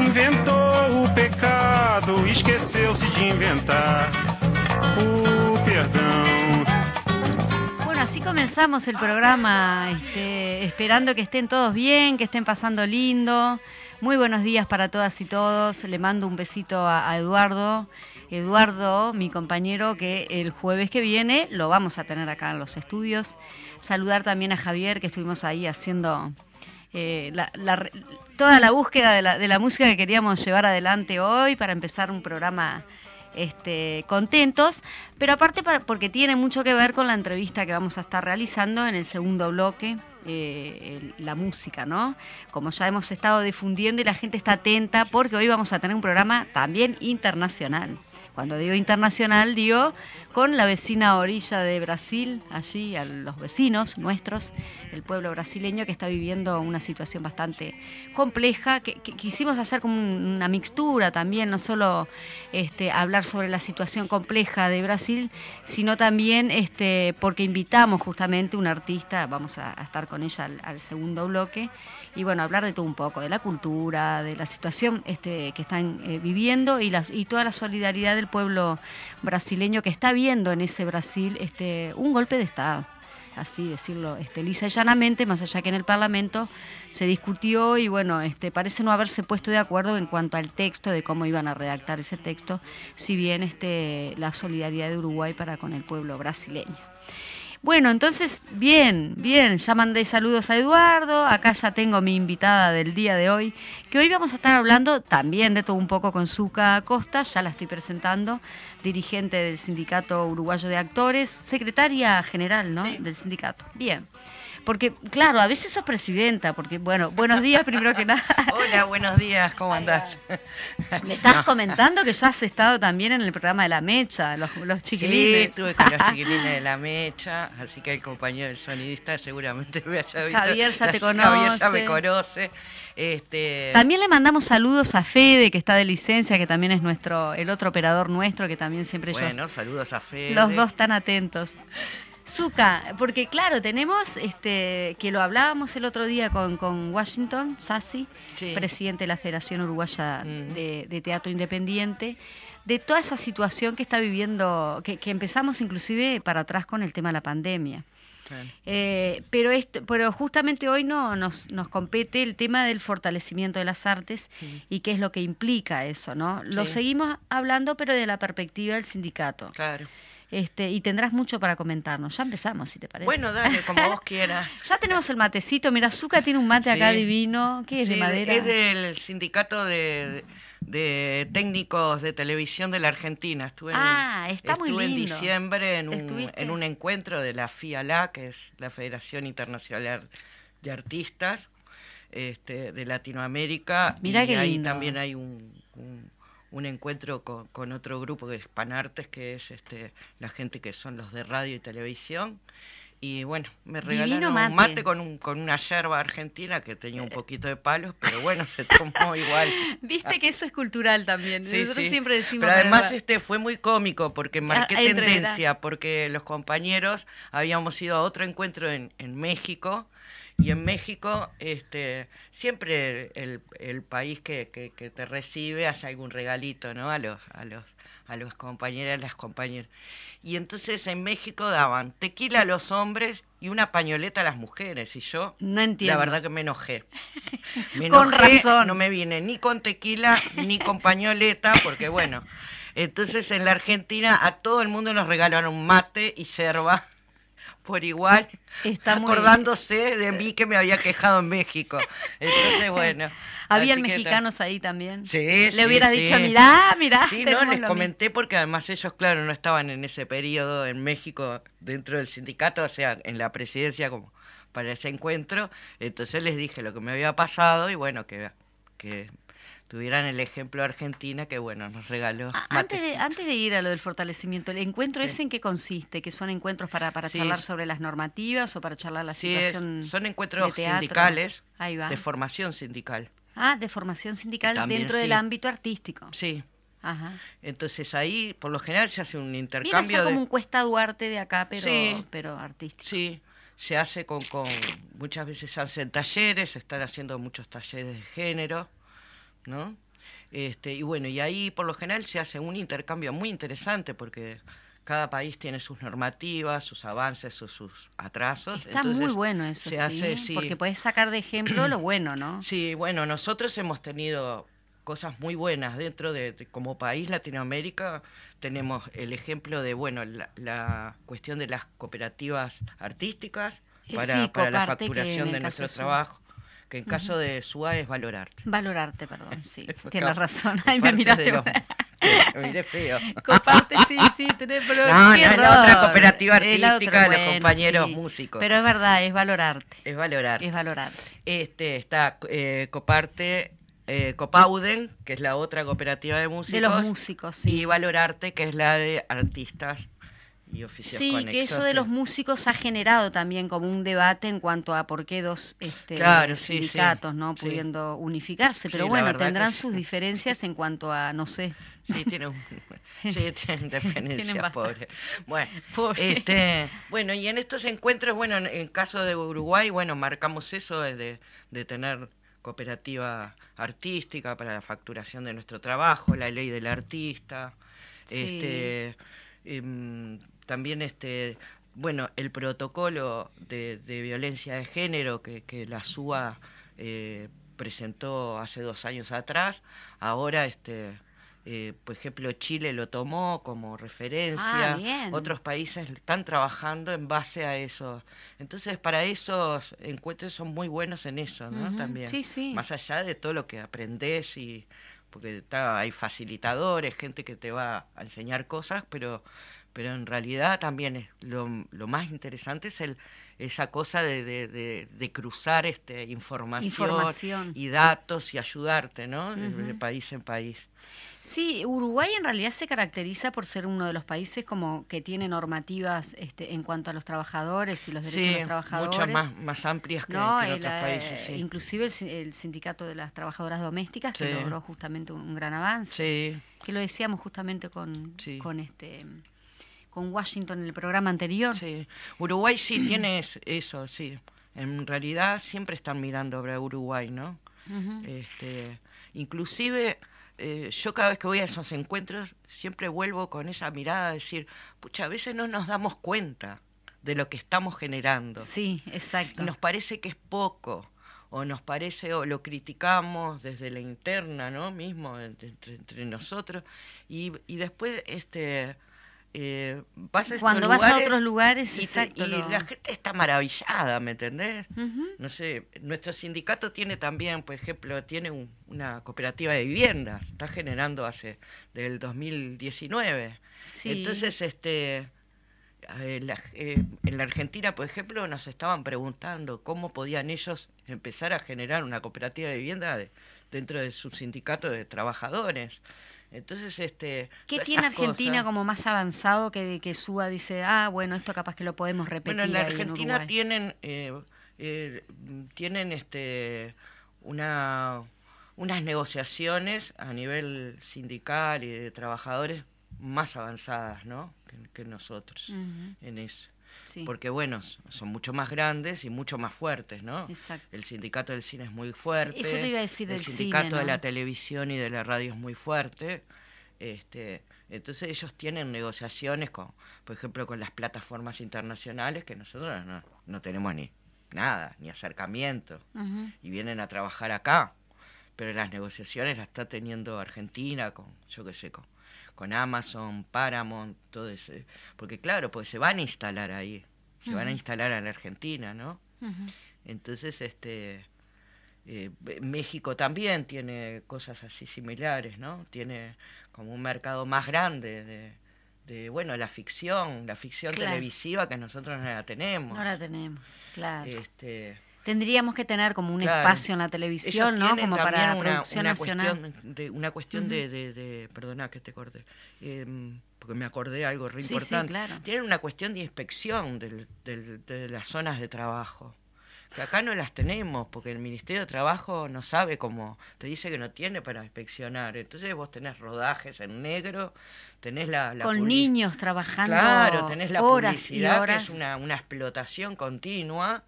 Inventou o pecado, esqueceu-se de inventar o perdão. Bueno, así comenzamos el programa, este, esperando que estén todos bien, que estén pasando lindo. Muy buenos días para todas y todos. Le mando un besito a, Eduardo. Eduardo, mi compañero, que el jueves que viene lo vamos a tener acá en los estudios. Saludar también a Javier, que estuvimos ahí haciendo eh, la- toda la búsqueda de la, de la música que queríamos llevar adelante hoy para empezar un programa este, contentos, pero aparte para- porque tiene mucho que ver con la entrevista que vamos a estar realizando en el segundo bloque, eh, la música, ¿no? Como ya hemos estado difundiendo y la gente está atenta porque hoy vamos a tener un programa también internacional. Cuando digo internacional, digo con la vecina orilla de Brasil, allí, a los vecinos nuestros, el pueblo brasileño que está viviendo una situación bastante compleja, que, quisimos hacer como un- una mixtura también, no solo este, hablar sobre la situación compleja de Brasil, sino también este, porque invitamos justamente un artista, vamos a, estar con ella al, segundo bloque, y bueno, hablar de todo un poco, de la cultura, de la situación este, que están eh, viviendo y, las, y toda la solidaridad del pueblo brasileño que está viendo en ese Brasil este, un golpe de Estado, así decirlo, este, lisa y llanamente, más allá que en el Parlamento se discutió y bueno, este, parece no haberse puesto de acuerdo en cuanto al texto, de cómo iban a redactar ese texto, si bien este, la solidaridad de Uruguay para con el pueblo brasileño. Bueno, entonces, bien, bien, ya mandé saludos a Eduardo, acá ya tengo mi invitada del día de hoy, que hoy vamos a estar hablando también de todo un poco con Zuka Costa, ya la estoy presentando, dirigente del Sindicato Uruguayo de Actores, secretaria general, ¿no? Del sindicato. Bien. Porque, claro, a veces sos presidenta, porque, bueno, buenos días primero que nada. Hola, buenos días, ¿cómo andás? Me estás comentando que ya has estado también en el programa de La Mecha, los, los Sí, chiquilines. estuve con los chiquilines de la mecha, así que el compañero del sonidista seguramente me haya visto. Javier ya te Javier ya me conoce. conoce. Este, También le mandamos saludos a Fede, que está de licencia, que también es nuestro, el otro operador nuestro, que también siempre bueno, saludos a Fede. los dos están atentos. Zuka, porque claro, tenemos este que lo hablábamos el otro día con, con Washington Sassi, Sí. presidente de la Federación Uruguaya de, de Teatro Independiente, de toda esa situación que está viviendo, que, que empezamos inclusive para atrás con el tema de la pandemia. Eh, pero, esto, pero justamente hoy no nos, nos compete el tema del fortalecimiento de las artes y qué es lo que implica eso, ¿no? Lo seguimos hablando, pero de la perspectiva del sindicato. Claro. Este, y tendrás mucho para comentarnos. Ya empezamos, si te parece. Bueno, dale, como vos quieras. Ya tenemos el matecito. Mira, Zuka tiene un mate acá divino. ¿Qué es de Sí, madera? Es del sindicato de, de técnicos de televisión de la Argentina. Estuve en, Ah, está muy estuve en lindo. diciembre en un, ¿Estuviste? en un encuentro de la FIALA, que es la Federación Internacional de Artistas este, de Latinoamérica. Mirá y qué ahí lindo. también hay un, un- un encuentro con, con otro grupo que es Panartes, que es este, la gente que son los de radio y televisión. Y bueno, me regalaron mate. un mate con, un, con una yerba argentina que tenía un poquito de palos, pero bueno, se tomó igual. Viste que eso es cultural también. Sí, Nosotros sí. siempre decimos. Pero además ¿verdad? este fue muy cómico porque marqué Ah, entre tendencia, porque los compañeros habíamos ido a otro encuentro en, en México y en México este siempre el, el país que, que, que te recibe hace algún regalito, ¿no? A los, a los a las compañeras y las compañeras. Y entonces en México daban tequila a los hombres y una pañoleta a las mujeres. Y yo, no entiendo. la verdad que me enojé. Me con razón. No me vine ni con tequila ni con pañoleta, porque bueno. Entonces en la Argentina a todo el mundo nos regalaron mate y yerba por igual, Está acordándose de mí que me había quejado en México. Entonces, bueno. Habían mexicanos ahí también. Sí, Le hubieras dicho, mirá, mirá. Sí, no, les comenté porque además ellos, claro, no estaban en ese periodo en México dentro del sindicato, o sea, en la presidencia como para ese encuentro. Entonces les dije lo que me había pasado y bueno, que, que tuvieran el ejemplo Argentina que bueno nos regaló antes de, antes de ir a lo del fortalecimiento el encuentro ese en qué consiste que son encuentros para, para charlar sobre las normativas o para charlar la situación son encuentros sindicales de formación sindical ah de formación sindical dentro del ámbito artístico sí Ajá. Entonces ahí, por lo general, se hace un intercambio. Como un Cuesta Duarte de acá, pero, pero artístico. Sí, se hace con, con. Muchas veces se hacen talleres, se están haciendo muchos talleres de género. ¿No? Este, y bueno, y ahí por lo general se hace un intercambio muy interesante porque cada país tiene sus normativas, sus avances, sus, sus atrasos. Está muy bueno eso, se hace, sí, porque puedes sacar de ejemplo lo bueno, ¿no? Sí, bueno, nosotros hemos tenido cosas muy buenas dentro de, como país Latinoamérica tenemos el ejemplo de bueno la, cuestión de las cooperativas artísticas eh, para, para la facturación de nuestro trabajo que en caso de SUA es valorarte. Valorarte, perdón, sí, tienes razón. Ay, me miraste. me miré feo. Comparte, sí, sí, tenés pero No, no la otra cooperativa artística de los compañeros músicos. Pero es verdad, es valorarte. Es valorarte. Es valorarte. Este, está eh, Coparte, eh, Copauden, que es la otra cooperativa de músicos. De los músicos, sí. Y Valorarte, que es la de artistas sí, que eso de los músicos ha generado también como un debate en cuanto a por qué dos este, sindicatos no pudiendo unificarse, pero bueno, tendrán sus diferencias en cuanto a, no sé. Sí, tienen, sí, tienen diferencias, pobre. Bueno, Este, bueno, y en estos encuentros, bueno, en, el caso de Uruguay, bueno, marcamos eso de, de tener cooperativa artística para la facturación de nuestro trabajo, la ley del artista, este, em, también este bueno el protocolo de, violencia de género que, que la SUA eh, presentó hace dos años atrás ahora este eh, por ejemplo Chile lo tomó como referencia. Ah, otros países están trabajando en base a eso. Entonces para esos encuentros son muy buenos en eso no también. Más allá de todo lo que aprendes y porque está, hay facilitadores gente que te va a enseñar cosas pero pero en realidad también es lo, lo más interesante es el esa cosa de, de, cruzar este información, y datos y ayudarte, ¿no? De país en país. Sí, Uruguay en realidad se caracteriza por ser uno de los países como que tiene normativas este, en cuanto a los trabajadores y los derechos de los trabajadores. muchas más, más amplias que, en otros países. Sí. Inclusive el, sindicato de las trabajadoras domésticas que logró justamente un, gran avance. Que lo decíamos justamente con, con este con Washington en el programa anterior. Sí, Uruguay sí tiene eso, sí. En realidad siempre están mirando a Uruguay, ¿no? este, inclusive eh, yo cada vez que voy a esos encuentros siempre vuelvo con esa mirada a decir, pucha, a veces no nos damos cuenta de lo que estamos generando. Sí, exacto. Nos parece que es poco o nos parece o lo criticamos desde la interna, ¿no? Mismo entre, entre nosotros y, y después este eh, vas a Cuando vas a otros lugares, y, exacto, y la gente está maravillada, ¿me entendés? No sé, nuestro sindicato tiene también, por ejemplo, tiene una cooperativa de viviendas, está generando hace del 2019. Entonces, este, eh, eh, en la Argentina, por ejemplo, nos estaban preguntando cómo podían ellos empezar a generar una cooperativa de vivienda dentro de su sindicato de trabajadores. Entonces, este. ¿Qué tiene Argentina como más avanzado que, que suba? Dice, ah, bueno, esto capaz que lo podemos repetir. Bueno, en la Argentina tienen, eh, eh, tienen este, una, unas negociaciones a nivel sindical y de trabajadores más avanzadas, ¿no? Que, nosotros en eso. Porque, bueno, son mucho más grandes y mucho más fuertes, ¿no? Exacto. El sindicato del cine es muy fuerte. Eso te iba a decir El sindicato de la televisión y de la radio es muy fuerte. Este, Entonces ellos tienen negociaciones con, por ejemplo, con las plataformas internacionales que nosotros no, tenemos ni nada, ni acercamiento, y vienen a trabajar acá. Pero las negociaciones las está teniendo Argentina con, yo qué sé, con, con Amazon, Paramount, todo eso. Porque claro, pues se van a instalar ahí, se van a instalar en la Argentina, ¿no? Entonces, este, eh, México también tiene cosas así similares, ¿no? Tiene como un mercado más grande de, bueno, la ficción, la ficción televisiva que nosotros no la tenemos. No la tenemos, claro. Este, Tendríamos que tener como un espacio en la televisión, ¿no? Como para una, producción nacional. Cuestión de, una cuestión de, de, perdona que te corte, em, porque me acordé algo re importante. Tienen una cuestión de inspección del, de las zonas de trabajo que acá no las tenemos, porque el Ministerio de Trabajo no sabe cómo, te dice que no tiene para inspeccionar. Entonces vos tenés rodajes en negro, tenés la... Con niños trabajando. Claro, tenés la publicidad, que es una, una explotación continua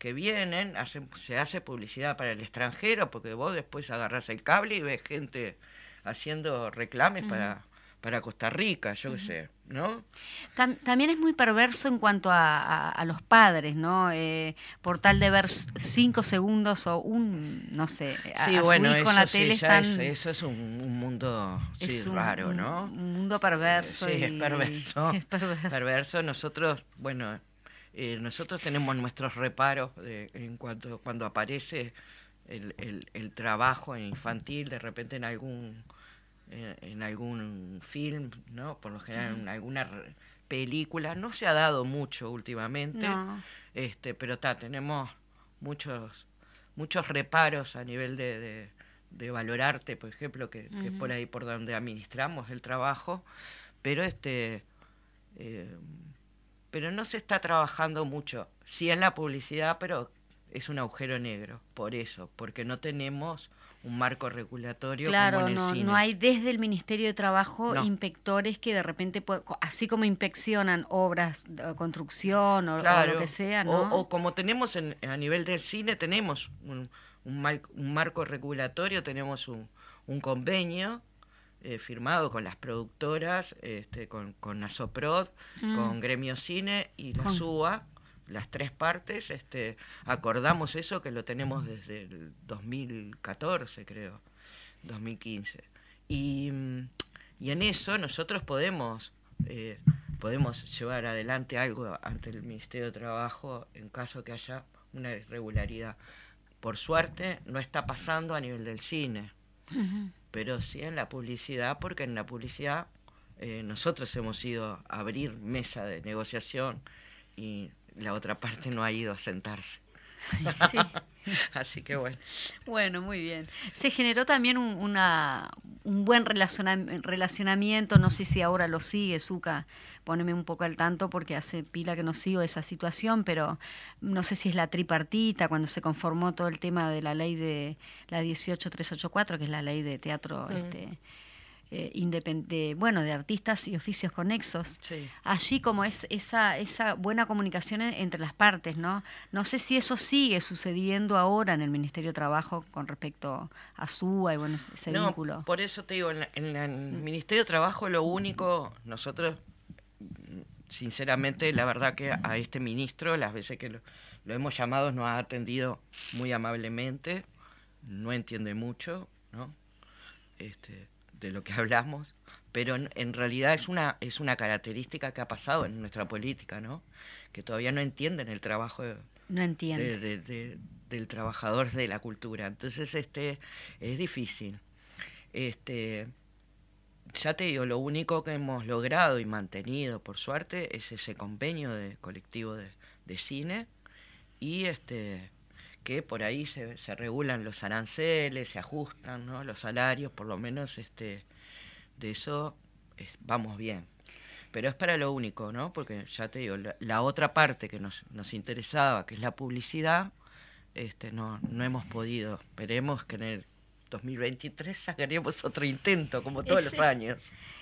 que vienen, se hace publicidad para el extranjero, porque vos después agarrás el cable y ves gente haciendo reclames para para Costa Rica, yo qué sé, ¿no? también es muy perverso en cuanto a, los padres, ¿no? Eh, por tal de ver cinco segundos o un, no sé, a, sí, bueno, eso, la tele eso es un, mundo raro, ¿no? Un mundo perverso. sí, es, perverso, es perverso. Nosotros, bueno, eh, nosotros tenemos nuestros reparos de, en cuanto cuando aparece el, el, el trabajo infantil, de repente en algún en, algún film, ¿no? Por lo general en alguna película. No se ha dado mucho últimamente, este, pero está, tenemos muchos muchos reparos a nivel de, de, valorarte, por ejemplo, que, es por ahí por donde administramos el trabajo, pero este eh, pero no se está trabajando mucho, sí en la publicidad, pero es un agujero negro, por eso, porque no tenemos un marco regulatorio. Claro, como en el no, cine. no hay desde el Ministerio de Trabajo inspectores que de repente, así como inspeccionan obras de construcción o, lo que sea, ¿no? O, como tenemos en, a nivel del cine, tenemos un, un, marco regulatorio, tenemos un, un convenio eh, firmado con las productoras, este, con, con Nasoprod, mm. con Gremio Cine y la SUA las tres partes, este, acordamos eso que lo tenemos desde el 2014, creo, 2015. Y, y en eso nosotros podemos, eh, podemos llevar adelante algo ante el Ministerio de Trabajo en caso que haya una irregularidad. Por suerte no está pasando a nivel del cine, pero sí en la publicidad, porque en la publicidad eh, nosotros hemos ido a abrir mesa de negociación y la otra parte no ha ido a sentarse. Sí. Así que bueno. Bueno, muy bien. Se generó también un, una, un buen relacionamiento, no sé si ahora lo sigue, Zuka, poneme un poco al tanto porque hace pila que no sigo esa situación, pero no sé si es la tripartita, cuando se conformó todo el tema de la ley de la 18384, que es la ley de teatro mm. este, eh, bueno, de artistas y oficios conexos. Allí como es esa, esa buena comunicación entre las partes, ¿no? No sé si eso sigue sucediendo ahora en el Ministerio de Trabajo con respecto a SUA y bueno, ese no, vínculo. Por eso te digo, en, el Ministerio de Trabajo lo único, nosotros, sinceramente, la verdad que a este ministro, las veces que lo, lo hemos llamado, nos ha atendido muy amablemente, no entiende mucho, ¿no? Este, de lo que hablamos, pero en, realidad es una, es una característica que ha pasado en nuestra política, ¿no? Que todavía no entienden el trabajo no de, del trabajador de la cultura. Entonces, este, es difícil. Este, ya te digo, lo único que hemos logrado y mantenido, por suerte, es ese convenio de colectivo de, de cine y este que por ahí se, se regulan los aranceles, se ajustan ¿no? los salarios, por lo menos este, de eso vamos bien. Pero es para lo único, ¿no? Porque ya te digo, la, otra parte que nos, nos interesaba, que es la publicidad, este, no, no hemos podido. Esperemos tener, 2023 sacaríamos otro intento, como todos los años.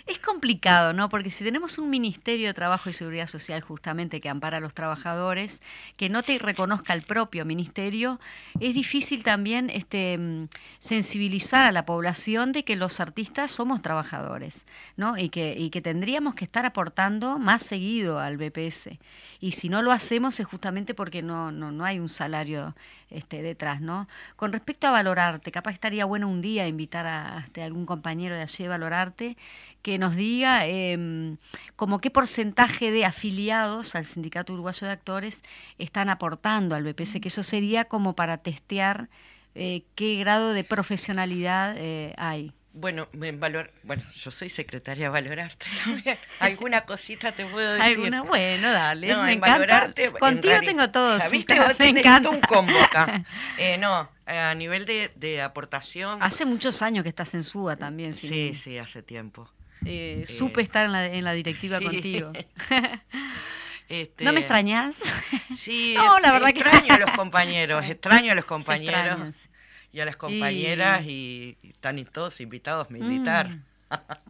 Es complicado, ¿no? Porque si tenemos un Ministerio de Trabajo y Seguridad Social justamente que ampara a los trabajadores, que no te reconozca el propio ministerio, es difícil también este, mm, sensibilizar a la población de que los artistas somos trabajadores, ¿no? Y que, y que tendríamos que estar aportando más seguido al BPS. Y si no lo hacemos es justamente porque no, no, no hay un salario este, detrás, ¿no? Con respecto a valorarte, capaz estaría bueno un día invitar a, este, algún compañero de allí a valorarte que nos diga eh, como qué porcentaje de afiliados al Sindicato Uruguayo de Actores están aportando al BPS, que eso sería como para testear eh, qué grado de profesionalidad eh, hay. Bueno, valor, bueno, yo soy secretaria Valorarte Alguna cosita te puedo decir. ¿Alguna? Bueno, dale. me encanta. Contigo tengo todo. ¿Viste? Vos me encanta. un convoca. Eh, no, a nivel de, de, aportación. Hace muchos años que estás en SUA también. Sí, sí, hace tiempo. Eh, eh, supe estar en la, en la directiva contigo. Este, ¿No me extrañas? Sí, no, la verdad extraño a los compañeros, extraño a los compañeros y a las compañeras y, están todos invitados a militar. Mm,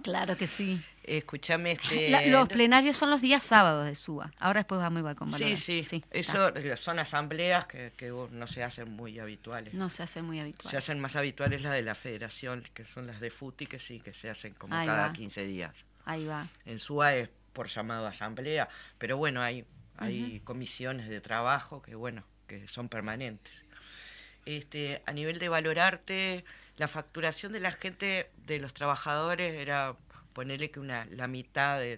claro que sí. Escúchame, este... los plenarios son los días sábados de SUA. Ahora después vamos igual con Sí, sí, sí. Eso son asambleas que, que, no se hacen muy habituales. No se hacen muy habituales. Se hacen más habituales las de la federación, que son las de FUTI, que sí, que se hacen como cada 15 días. Ahí va. En SUA es por llamado asamblea, pero bueno, hay, hay comisiones de trabajo que, bueno, que son permanentes. Este, a nivel de valorarte, la facturación de la gente, de los trabajadores, era ponerle que una la mitad de,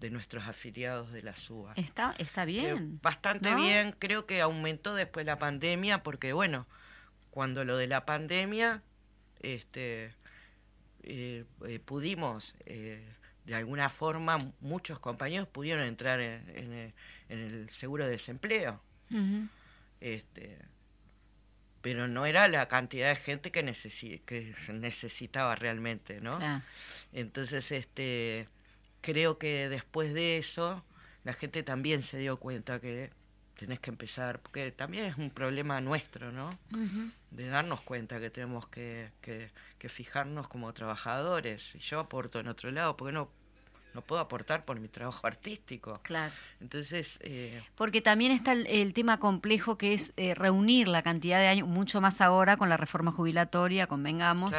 de, nuestros afiliados de la SUA. Está, está bien. bastante bien, creo que aumentó después de la pandemia, porque bueno, cuando lo de la pandemia, este, eh, eh, pudimos, eh, de alguna forma, muchos compañeros pudieron entrar en, el seguro de desempleo. este, pero no era la cantidad de gente que, que se necesitaba realmente, ¿no? Entonces, este, creo que después de eso, la gente también se dio cuenta que tenés que empezar, porque también es un problema nuestro, ¿no? De darnos cuenta que tenemos que, que, que, fijarnos como trabajadores. Y yo aporto en otro lado, porque no no puedo aportar por mi trabajo artístico. Claro. Entonces... Eh, Porque también está el, tema complejo que es eh, reunir la cantidad de años, mucho más ahora con la reforma jubilatoria, convengamos,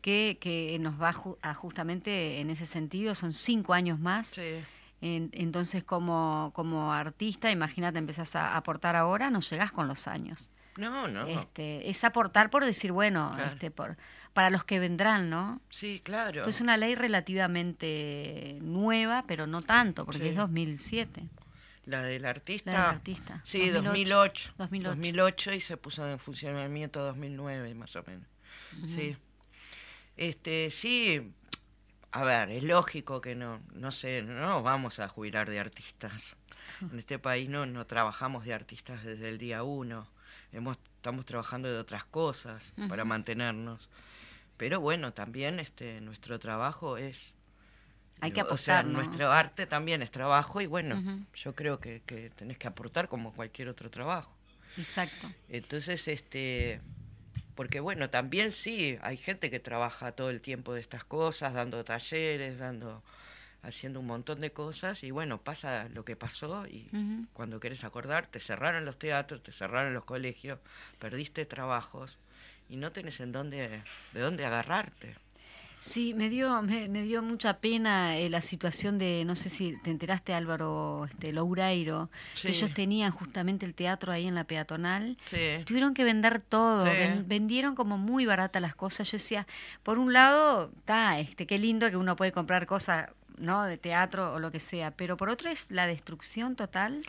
que, que nos va a justamente en ese sentido, son cinco años más. Sí. entonces, como, como artista, imagínate, empezás a aportar ahora, no llegás con los años. No, no. Este, es aportar por decir, bueno, este, por para los que vendrán, ¿no? Sí, claro. Es una ley relativamente nueva, pero no tanto, porque es 2007. La del artista. La del artista. Sí, 2008, 2008. 2008. y se puso en funcionamiento 2009 más o menos. Sí. Este, sí, a ver, es lógico que no, no sé, no nos vamos a jubilar de artistas. En este país no, no trabajamos de artistas desde el día uno. Hemos, estamos trabajando de otras cosas para mantenernos. Pero bueno, también este nuestro trabajo es hay que apostar, o sea, nuestro arte también es trabajo y bueno, yo creo que, que tenés que aportar como cualquier otro trabajo. Exacto. Entonces, este, porque bueno, también sí, hay gente que trabaja todo el tiempo de estas cosas, dando talleres, dando, haciendo un montón de cosas y bueno, pasa lo que pasó y cuando quieres acordar, te cerraron los teatros, te cerraron los colegios, perdiste trabajos y no tenés en dónde, de dónde agarrarte. Sí, me dio, me, dio mucha pena eh, la situación de, no sé si te enteraste Álvaro este, Loureiro, ellos tenían justamente el teatro ahí en la peatonal, tuvieron que vender todo, vendieron como muy barata las cosas, yo decía, por un lado, está, este, qué lindo que uno puede comprar cosas, ¿no? De teatro o lo que sea, pero por otro es la destrucción total.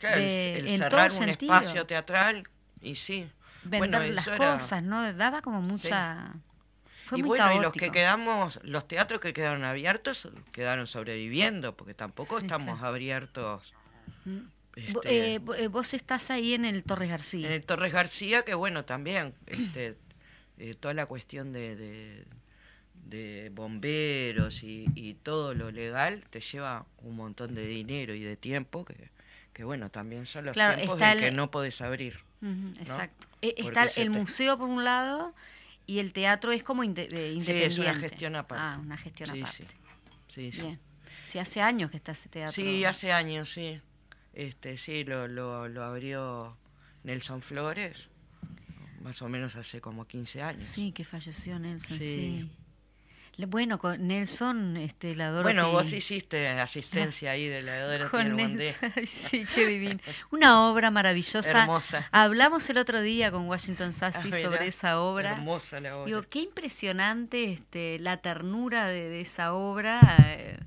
el, en cerrar un espacio teatral, y sí vender las cosas, ¿no? Daba como mucha... Fue y bueno, y los que quedamos, los teatros que quedaron abiertos quedaron sobreviviendo, porque tampoco estamos abiertos. Mm. Este, eh, eh, vos estás ahí en el Torres García. En el Torres García, que bueno, también este, eh, toda la cuestión de, de, bomberos y, y, todo lo legal te lleva un montón de dinero y de tiempo que, que bueno, también son los tiempos en que no podés abrir. exacto. E, está el museo por un lado Y el teatro es como independiente. Sí, es una gestión aparte. Ah, una gestión aparte. Sí, sí. Bien. Sí, hace años que está ese teatro. Sí, hace años, sí. Este, sí, lo, lo, lo abrió Nelson Flores, más o menos hace como 15 años. Sí, que falleció Nelson, sí. Bueno, con Nelson, este, la Dorothy... Bueno, vos hiciste asistencia ahí de la Dorothy con Nelson, sí, qué divino. Una obra maravillosa. Hermosa. Hablamos el otro día con Washington Sassi ah, sobre esa obra. Hermosa la obra. Digo, qué impresionante este, la ternura de, de esa obra. Eh,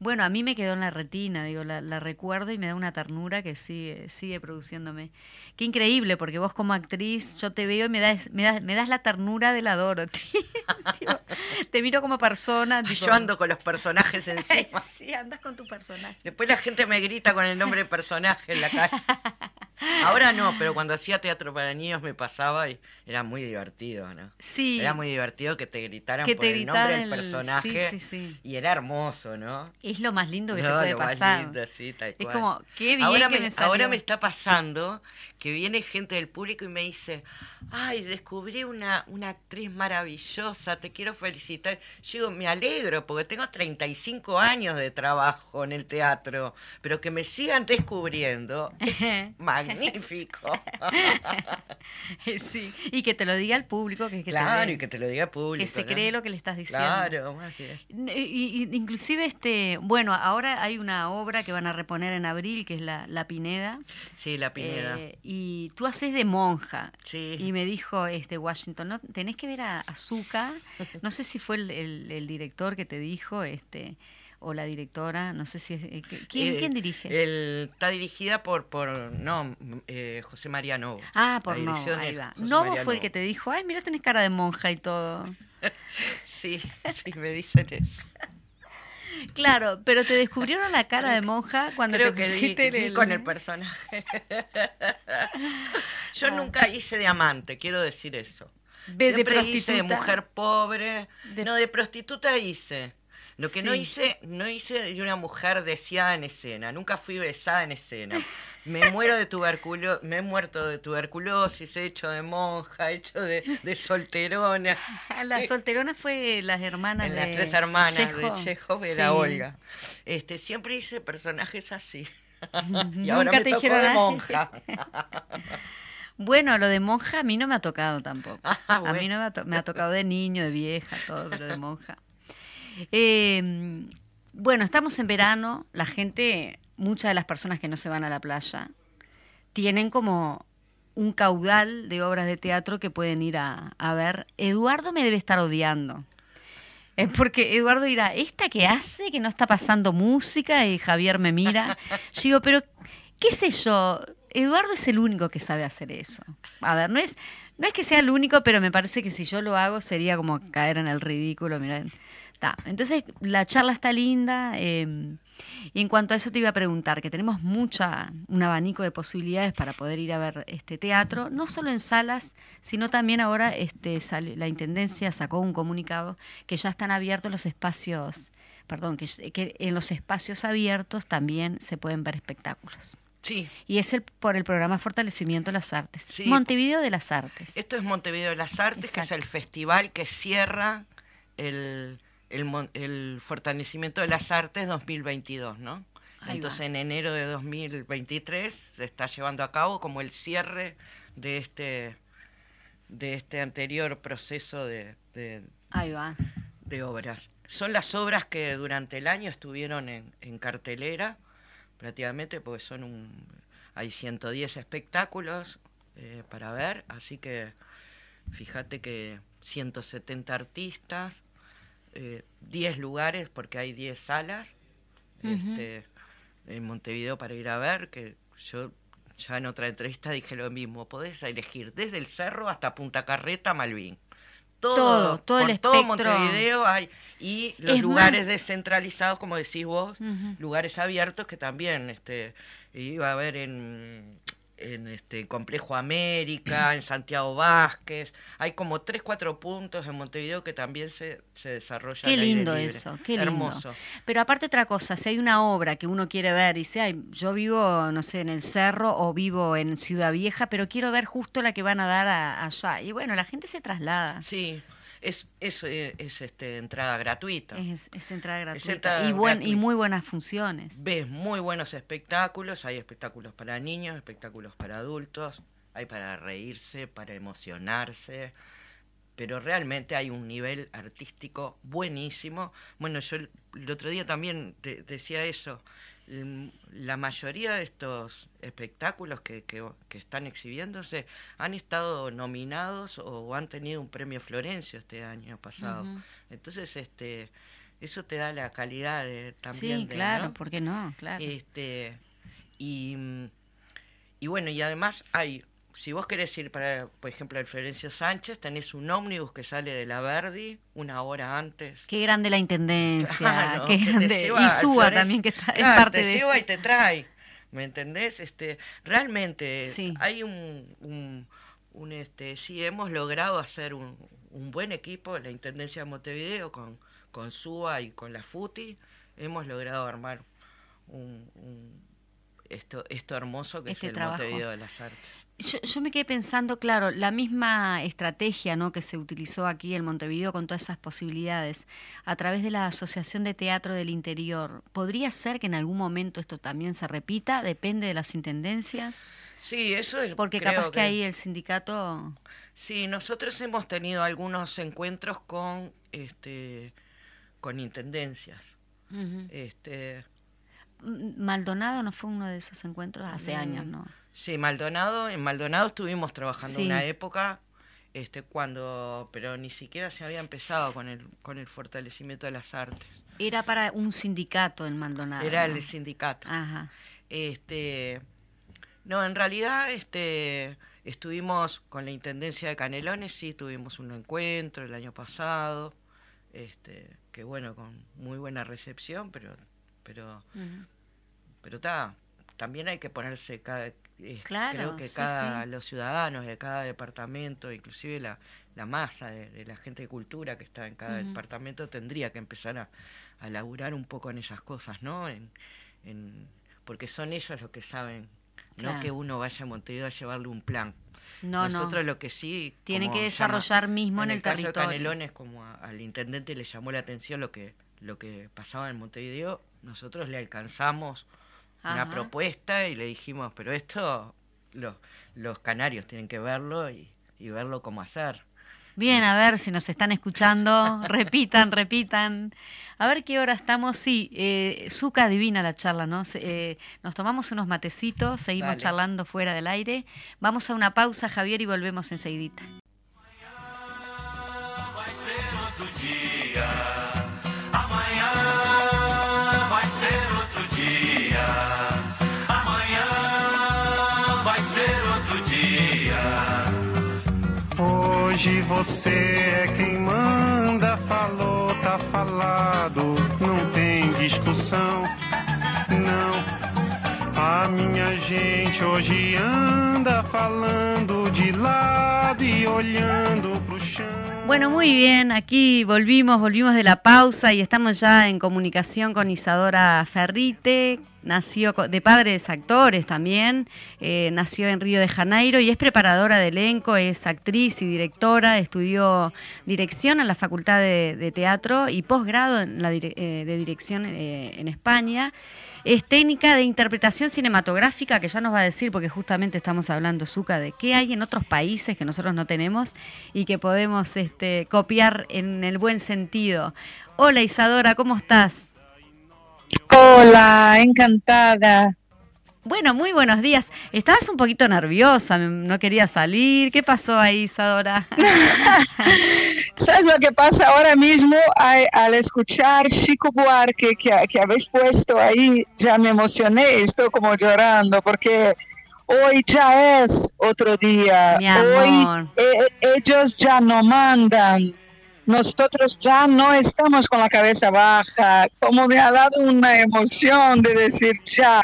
bueno, a mí me quedó en la retina, digo, la, recuerdo y me da una ternura que sigue, sigue produciéndome. Qué increíble, porque vos como actriz, yo te veo y me das, me das, me das la ternura de la Dorothy. te miro como persona. Yo ando con los personajes encima. sí, andas con tu personaje. Después la gente me grita con el nombre de personaje en la calle. Ahora no, pero cuando hacía teatro para niños me pasaba y era muy divertido, ¿no? Sí. Era muy divertido que te gritaran por el nombre del personaje. Sí, sí, sí. Y era hermoso, ¿no? Es lo más lindo que te puede pasar. Lindo, sí, tal es como, qué bien ahora que me, Ahora me está pasando que viene gente del público y me dice, ay, descubrí una, una actriz maravillosa, te quiero felicitar. Yo digo, me alegro porque tengo 35 años de trabajo en el teatro, pero que me sigan descubriendo, magnífico. sí, y que te lo diga el público. Que, claro, y que te lo diga el público. Que se cree lo que le estás diciendo. Claro, más bien. Y, inclusive, este, bueno, ahora hay una obra que van a reponer en abril, que es La, la Pineda. Sí, La Pineda. Eh, y tú haces de monja. Sí. Y me dijo este Washington, ¿no? tenés que ver a Azuka, no sé si fue el, director que te dijo, este o la directora, no sé si es, eh, ¿quién, ¿quién dirige? está dirigida por por no eh, José María Novo. Ah, por Novo, ahí va. Novo fue el que te dijo, ay, mira, tenés cara de monja y todo. sí, sí, me dicen eso. Claro, pero te descubrieron la cara de monja cuando te pusiste con el personaje. Yo ah. nunca hice de amante, quiero decir eso. De, Siempre de hice de mujer pobre. No, de prostituta hice. Lo que no hice, no hice de una mujer deseada en escena. Nunca fui besada en escena. Me muero de tuberculosis, me he muerto de tuberculosis, he hecho de monja, he hecho de, solterona. La solterona fue las hermanas en Las tres hermanas de Chekhov era Olga. Este, siempre hice personajes así. y ahora me tocó de monja. Bueno, lo de monja a mí no me ha tocado tampoco. Ah, a mí no me ha, me ha, tocado de niño, de vieja, todo, pero de monja. Eh, bueno, estamos en verano, la gente, muchas de las personas que no se van a la playa, tienen como un caudal de obras de teatro que pueden ir a, ver. Eduardo me debe estar odiando. Es porque Eduardo dirá, ¿esta que hace? Que no está pasando música y Javier me mira. Yo digo, pero qué sé yo, Eduardo es el único que sabe hacer eso. A ver, no es, no es que sea el único, pero me parece que si yo lo hago sería como caer en el ridículo. Entonces, la charla está linda. Em, y en cuanto a eso te iba a preguntar, que tenemos mucha, un abanico de posibilidades para poder ir a ver este teatro, no solo en salas, sino también ahora este, la Intendencia sacó un comunicado que ya están abiertos los espacios, perdón, que, en los espacios abiertos también se pueden ver espectáculos. Sí. Y es el, por el programa Fortalecimiento de las Artes. Montevideo de las Artes. Esto es Montevideo de las Artes, que es el festival que cierra el el, fortalecimiento de las artes 2022, ¿no? Entonces en enero de 2023 se está llevando a cabo como el cierre de este de este anterior proceso de, de, de obras. Son las obras que durante el año estuvieron en, en cartelera, prácticamente, porque son un, hay 110 espectáculos eh, para ver, así que fíjate que 170 artistas, 10 eh, lugares, porque hay 10 salas este, en Montevideo para ir a ver, que yo ya en otra entrevista dije lo mismo, podés elegir desde el cerro hasta Punta Carreta, Malvin. Todo, todo, por todo Montevideo hay y los lugares descentralizados como decís vos lugares abiertos que también este iba a haber en en este Complejo América, en Santiago Vázquez. Hay como tres, cuatro puntos en Montevideo que también se, se desarrollan. Qué lindo eso, qué lindo. Hermoso. Pero aparte otra cosa, si hay una obra que uno quiere ver y dice, Ay, yo vivo, no sé, en el Cerro o vivo en Ciudad Vieja, pero quiero ver justo la que van a dar allá. Y bueno, la gente se traslada. Sí. Es, es, es, este, entrada gratuita. Es, entrada gratuita. y, buen, y muy buenas funciones. Ves muy buenos espectáculos. Hay espectáculos para niños, espectáculos para adultos. Hay para reírse, para emocionarse. Pero realmente hay un nivel artístico buenísimo. Bueno, yo el, otro día también decía eso la mayoría de estos espectáculos que, que, están exhibiéndose han estado nominados o han tenido un premio Florencio este año pasado. Entonces, este, eso te da la calidad de, también. Sí, claro, ¿por qué no? Claro. Este, y, y bueno, y además hay si vos querés ir para, por ejemplo, el Florencio Sánchez, tenés un ómnibus que sale de la Verdi una hora antes. Qué grande la intendencia, qué grande. Y Suba también, que está en parte te lleva y te trae. ¿Me entendés? Este, realmente hay un, un, este, sí, hemos logrado hacer un, un buen equipo, la Intendencia de Montevideo, con, con SUA y con la FUTI, hemos logrado armar un, esto, esto hermoso que es este el Montevideo de las Artes. Yo, me quedé pensando, claro, la misma estrategia ¿no? que se utilizó aquí en Montevideo con todas esas posibilidades a través de la Asociación de Teatro del Interior, ¿podría ser que en algún momento esto también se repita? ¿Depende de las intendencias? Sí, eso es. Porque capaz que... ahí el sindicato. Sí, nosotros hemos tenido algunos encuentros con, este, con intendencias. este... Maldonado no fue uno de esos encuentros hace mm, años, ¿no? Sí, Maldonado, en Maldonado estuvimos trabajando una época, este, cuando, pero ni siquiera se había empezado con el, con el fortalecimiento de las artes. Era para un sindicato en Maldonado. Era el sindicato. Ajá. Este, no, en realidad, este, estuvimos con la intendencia de Canelones, sí, tuvimos un encuentro el año pasado, este, que bueno, con muy buena recepción, pero, pero, pero está, también hay que ponerse cada creo que cada los ciudadanos de cada departamento, inclusive la, la masa de, la gente de cultura que está en cada departamento tendría que empezar a, a laburar un poco en esas cosas, ¿no? En, en, porque son ellos los que saben, no que uno vaya a Montevideo a llevarle un plan. No, Nosotros lo que sí... Tiene que desarrollar mismo en, el, caso de Canelones, como al intendente le llamó la atención lo que, lo que pasaba en Montevideo, nosotros le alcanzamos una propuesta y le dijimos, pero esto los, los canarios tienen que verlo y, verlo cómo hacer. Bien, a ver si nos están escuchando. repitan, repitan. A ver qué hora estamos. Sí, eh, Zuka adivina la charla, ¿no? Eh, nos tomamos unos matecitos, seguimos charlando fuera del aire. Vamos a una pausa, Javier, y volvemos enseguidita. Hoje você é quem manda, falou, tá falado, não tem discussão, não. A minha gente hoje anda falando de lado e olhando pro chão. Bueno, muy bien, aquí volvimos, volvimos de la pausa y estamos ya en comunicación con Isadora Ferrite, nació de padres actores también, eh, nació en Río de Janeiro y es preparadora de elenco, es actriz y directora, estudió dirección en la Facultad de, Teatro y posgrado en la eh, de dirección eh, en España. Es técnica de interpretación cinematográfica, que ya nos va a decir, porque justamente estamos hablando, Zuka, de qué hay en otros países que nosotros no tenemos y que podemos este, copiar en el buen sentido. Hola Isadora, ¿cómo estás? Hola, encantada. Bueno, muy buenos días. Estabas un poquito nerviosa, no quería salir. ¿Qué pasó ahí, Isadora? ¿Sabes lo que pasa ahora mismo al escuchar Chico Buarque que, que habéis puesto ahí? Ya me emocioné, estoy como llorando porque hoy ya es otro día. Hoy eh, ellos ya no mandan nosotros ya no estamos con la cabeza baja, como me ha dado una emoción de decir ya,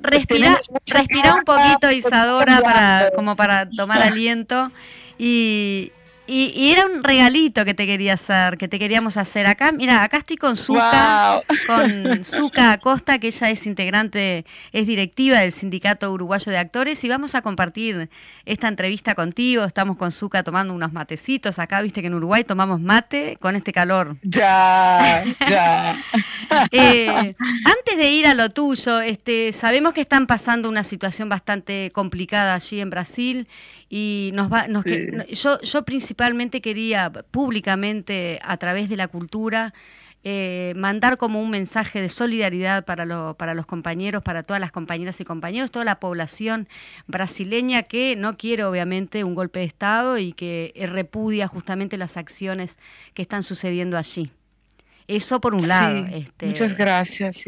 respira, respira un poquito, Isadora, para, como para tomar aliento. Y, y, era un regalito que te quería hacer, que te queríamos hacer acá. Mira, acá estoy con Zuka, con Zuka Acosta, que ella es integrante, es directiva del Sindicato Uruguayo de Actores, y vamos a compartir esta entrevista contigo. Estamos con Zuka tomando unos matecitos. Acá viste que en Uruguay tomamos mate con este calor. Ya, ya. Eh, antes de ir a lo tuyo, este, sabemos que están pasando una situación bastante complicada allí en Brasil y nos va, yo, yo principalmente quería públicamente a través de la cultura eh, mandar como un mensaje de solidaridad para, lo, para los compañeros, para todas las compañeras y compañeros, toda la población brasileña que no quiere obviamente un golpe de Estado y que repudia justamente las acciones que están sucediendo allí. Eso por un lado. Este, muchas gracias.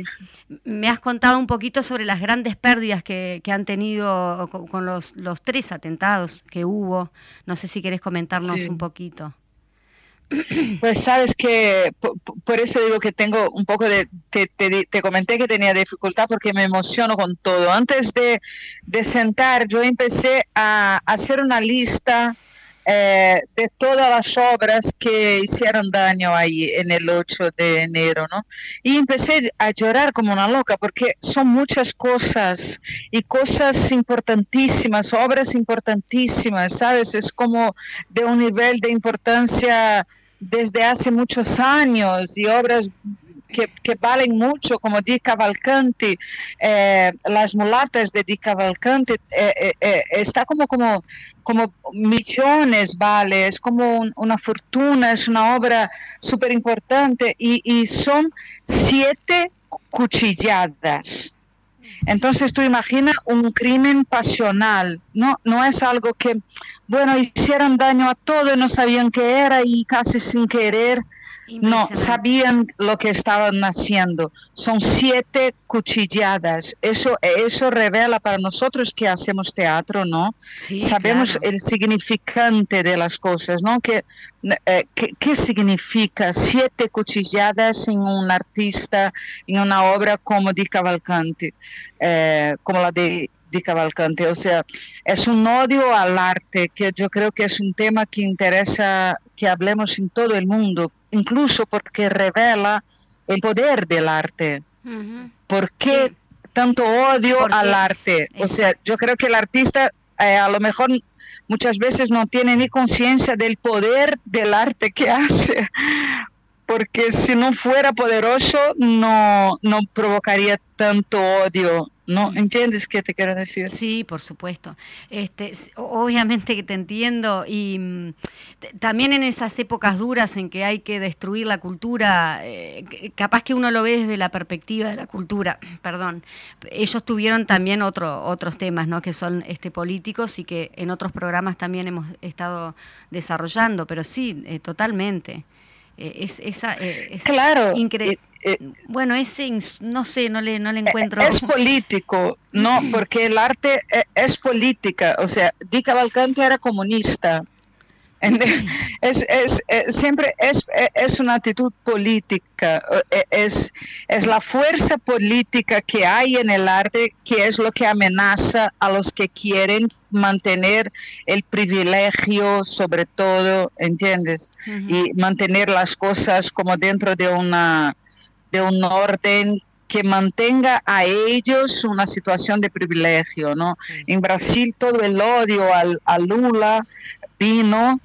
Me has contado un poquito sobre las grandes pérdidas que, han tenido con, los, los, tres atentados que hubo. No sé si quieres comentarnos un poquito. Pues sabes que por, eso digo que tengo un poco de, te, te, comenté que tenía dificultad porque me emociono con todo. Antes de, de sentar, yo empecé a hacer una lista eh, de todas las obras que hicieron daño ahí en el 8 de enero, ¿no? Y empecé a llorar como una loca porque son muchas cosas y cosas importantísimas, obras importantísimas, ¿sabes? Es como de un nivel de importancia desde hace muchos años y obras que, valen mucho, como Di Cavalcanti, eh, las mulatas de Di Cavalcanti, eh, está como, como como millones vale, es como una fortuna, es una obra súper importante y, son siete cuchilladas. Entonces tú imaginas un crimen pasional, no, no es algo que, bueno, hicieron daño a todo y no sabían qué era y casi sin querer no, sabían lo que estaban haciendo. Son siete cuchilladas. Eso, eso revela para nosotros que hacemos teatro, ¿no? Sabemos el significante de las cosas, ¿no? Eh, ¿qué, significa siete cuchilladas en un artista, en una obra como Di Cavalcanti, eh, como la de de Cavalcante. O sea, es un odio al arte que yo creo que es un tema que interesa que hablemos en todo el mundo, incluso porque revela el poder del arte. ¿Por qué tanto odio al arte? O sea, yo creo que el artista eh, a lo mejor muchas veces no tiene ni conciencia del poder del arte que hace, porque si no fuera poderoso no, no provocaría tanto odio ¿no? ¿Entiendes qué te quiero decir? Sí, por supuesto. Este, obviamente que te entiendo y mm, también en esas épocas duras en que hay que destruir la cultura, eh, capaz que uno lo ve desde la perspectiva de la cultura, perdón. Ellos tuvieron también otro, otros temas, ¿no? Que son este, políticos y que en otros programas también hemos estado desarrollando, pero sí, eh, totalmente. Eh, es, esa, es claro. increíble eh, bueno, ese, no sé, no le, no le encuentro. Es político, no, porque el arte e, es, política. O sea, Di Cavalcanti era comunista. Es, es, eh, siempre es, eh, es, una actitud política, es, es la fuerza política que hay en el arte que es lo que amenaza a los que quieren mantener el privilegio sobre todo, ¿entiendes? Y mantener las cosas como dentro de una de un orden que mantenga a ellos una situación de privilegio, ¿no? En Brasil todo el odio al, a Lula vino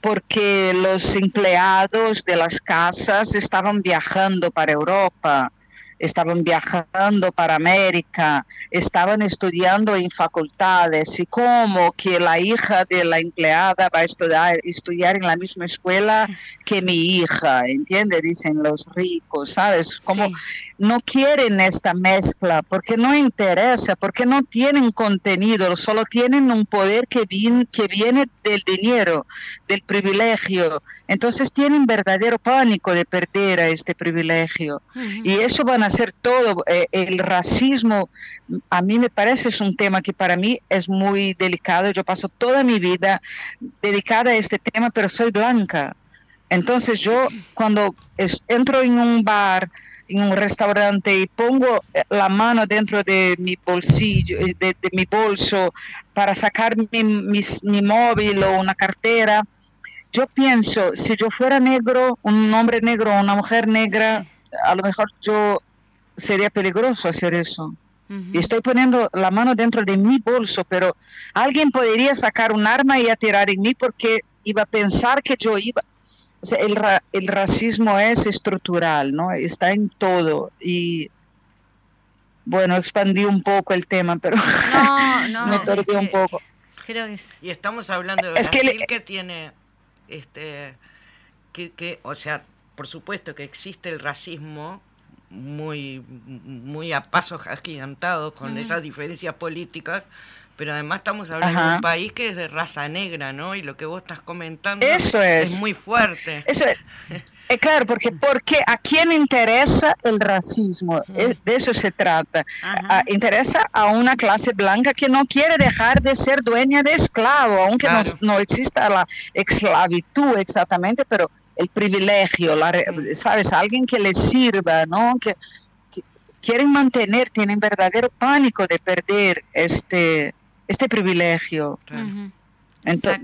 porque los empleados de las casas estaban viajando para Europa estaban viajando para América, estaban estudiando en facultades y cómo que la hija de la empleada va a estudiar, estudiar en la misma escuela que mi hija, ¿entiende? Dicen los ricos, ¿sabes? Como no quieren esta mezcla porque no interesa, porque no tienen contenido, solo tienen un poder que, que viene del dinero, del privilegio. Entonces tienen verdadero pánico de perder a este privilegio. Y eso van a hacer todo. Eh, el racismo, a mí me parece es un tema que para mí es muy delicado. Yo paso toda mi vida dedicada a este tema, pero soy blanca. Entonces yo cuando entro en un bar, en un restaurante y pongo eh, la mano dentro de mi bolsillo, eh, de, mi bolso para sacar mi, mi, móvil o una cartera, yo pienso, si yo fuera negro, un hombre negro una mujer negra, a lo mejor yo sería peligroso hacer eso. Y estoy poniendo la mano dentro de mi bolso, pero alguien podría sacar un arma y atirar en mí porque iba a pensar que yo iba, el, el racismo es estructural, ¿no? Está en todo y bueno, expandí un poco el tema, pero no, no, me perdí un poco. Creo que es... Y estamos hablando de Brasil que, tiene, este, que, que, o sea, por supuesto que existe el racismo muy, muy a pasos agigantados con esas diferencias políticas, pero además estamos hablando de un país que es de raza negra, ¿no? Y lo que vos estás comentando eso es. muy fuerte. Eso es. Eh, claro, porque, porque a quién interesa el racismo, de eso se trata. interesa a una clase blanca que no quiere dejar de ser dueña de esclavo, aunque no, no, exista la esclavitud exactamente, pero el privilegio, la, ¿sabes? Alguien que le sirva, ¿no? Que, quieren mantener, tienen verdadero pánico de perder este, este privilegio. Entonces,